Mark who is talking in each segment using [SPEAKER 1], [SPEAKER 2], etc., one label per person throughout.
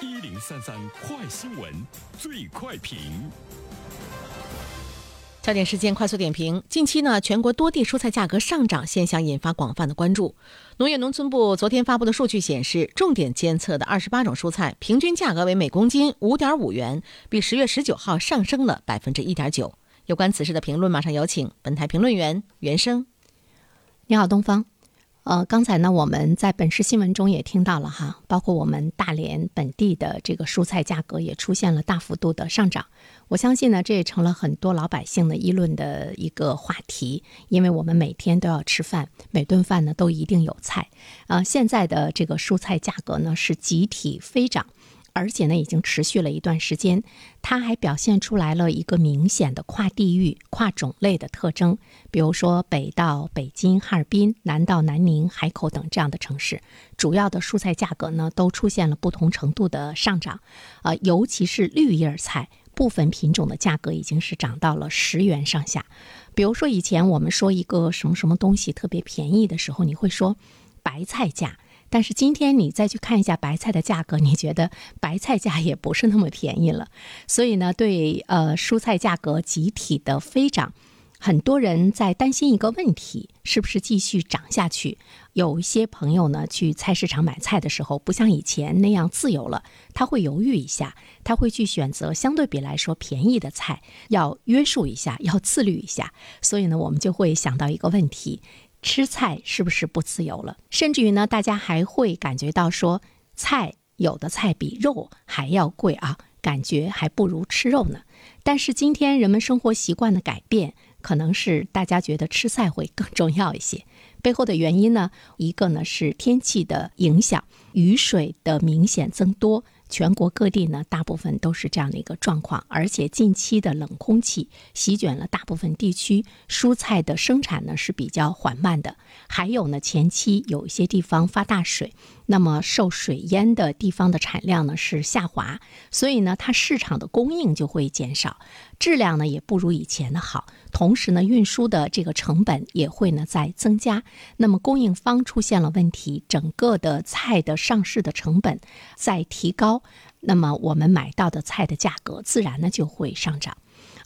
[SPEAKER 1] 一零三三快新闻，最快评。
[SPEAKER 2] 焦点事件快速点评：近期呢，全国多地蔬菜价格上涨现象引发广泛的关注。农业农村部昨天发布的数据显示，重点监测的二十八种蔬菜平均价格为每公斤五点五元，比十月十九号上升了百分之一点九。有关此事的评论，马上有请本台评论员袁生。
[SPEAKER 3] 你好，东方。呃，刚才呢，我们在本市新闻中也听到了哈，包括我们大连本地的这个蔬菜价格也出现了大幅度的上涨。我相信呢，这也成了很多老百姓的议论的一个话题，因为我们每天都要吃饭，每顿饭呢都一定有菜。呃，现在的这个蔬菜价格呢是集体飞涨。而且呢，已经持续了一段时间，它还表现出来了一个明显的跨地域、跨种类的特征。比如说，北到北京、哈尔滨，南到南宁、海口等这样的城市，主要的蔬菜价格呢，都出现了不同程度的上涨。呃，尤其是绿叶菜，部分品种的价格已经是涨到了十元上下。比如说，以前我们说一个什么什么东西特别便宜的时候，你会说白菜价。但是今天你再去看一下白菜的价格，你觉得白菜价也不是那么便宜了。所以呢，对呃蔬菜价格集体的飞涨，很多人在担心一个问题：是不是继续涨下去？有一些朋友呢，去菜市场买菜的时候，不像以前那样自由了，他会犹豫一下，他会去选择相对比来说便宜的菜，要约束一下，要自律一下。所以呢，我们就会想到一个问题。吃菜是不是不自由了？甚至于呢，大家还会感觉到说，菜有的菜比肉还要贵啊，感觉还不如吃肉呢。但是今天人们生活习惯的改变，可能是大家觉得吃菜会更重要一些。背后的原因呢，一个呢是天气的影响，雨水的明显增多。全国各地呢，大部分都是这样的一个状况，而且近期的冷空气席卷了大部分地区，蔬菜的生产呢是比较缓慢的。还有呢，前期有一些地方发大水，那么受水淹的地方的产量呢是下滑，所以呢，它市场的供应就会减少，质量呢也不如以前的好。同时呢，运输的这个成本也会呢在增加，那么供应方出现了问题，整个的菜的上市的成本在提高，那么我们买到的菜的价格自然呢就会上涨。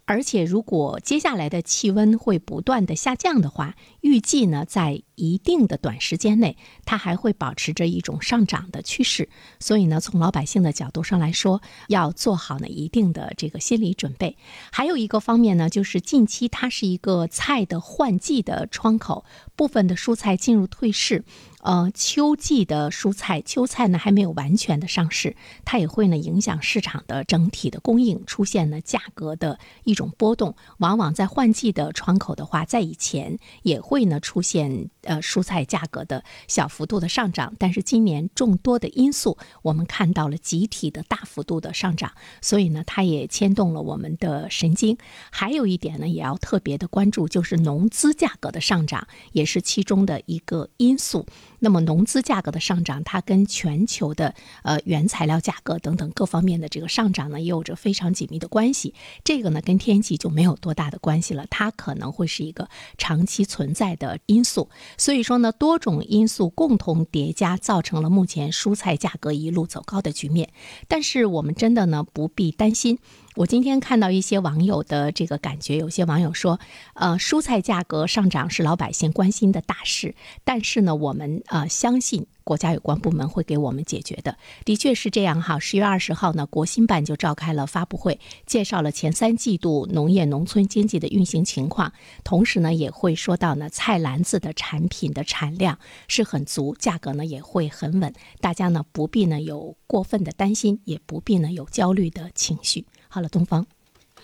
[SPEAKER 3] 而且，如果接下来的气温会不断的下降的话，预计呢，在一定的短时间内，它还会保持着一种上涨的趋势。所以呢，从老百姓的角度上来说，要做好呢一定的这个心理准备。还有一个方面呢，就是近期它是一个菜的换季的窗口，部分的蔬菜进入退市。呃，秋季的蔬菜，秋菜呢还没有完全的上市，它也会呢影响市场的整体的供应，出现呢价格的一种波动。往往在换季的窗口的话，在以前也会呢出现呃蔬菜价格的小幅度的上涨，但是今年众多的因素，我们看到了集体的大幅度的上涨，所以呢它也牵动了我们的神经。还有一点呢也要特别的关注，就是农资价格的上涨，也是其中的一个因素。那么农资价格的上涨，它跟全球的呃原材料价格等等各方面的这个上涨呢，也有着非常紧密的关系。这个呢跟天气就没有多大的关系了，它可能会是一个长期存在的因素。所以说呢，多种因素共同叠加，造成了目前蔬菜价格一路走高的局面。但是我们真的呢不必担心。我今天看到一些网友的这个感觉，有些网友说，呃，蔬菜价格上涨是老百姓关心的大事，但是呢，我们呃相信国家有关部门会给我们解决的。的确是这样哈。十月二十号呢，国新办就召开了发布会，介绍了前三季度农业农村经济的运行情况，同时呢，也会说到呢，菜篮子的产品的产量是很足，价格呢也会很稳，大家呢不必呢有过分的担心，也不必呢有焦虑的情绪。好了，东方，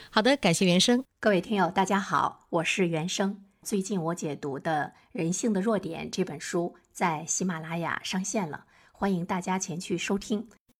[SPEAKER 2] 好的，感谢原生。
[SPEAKER 3] 各位听友，大家好，我是原生。最近我解读的《人性的弱点》这本书在喜马拉雅上线了，欢迎大家前去收听。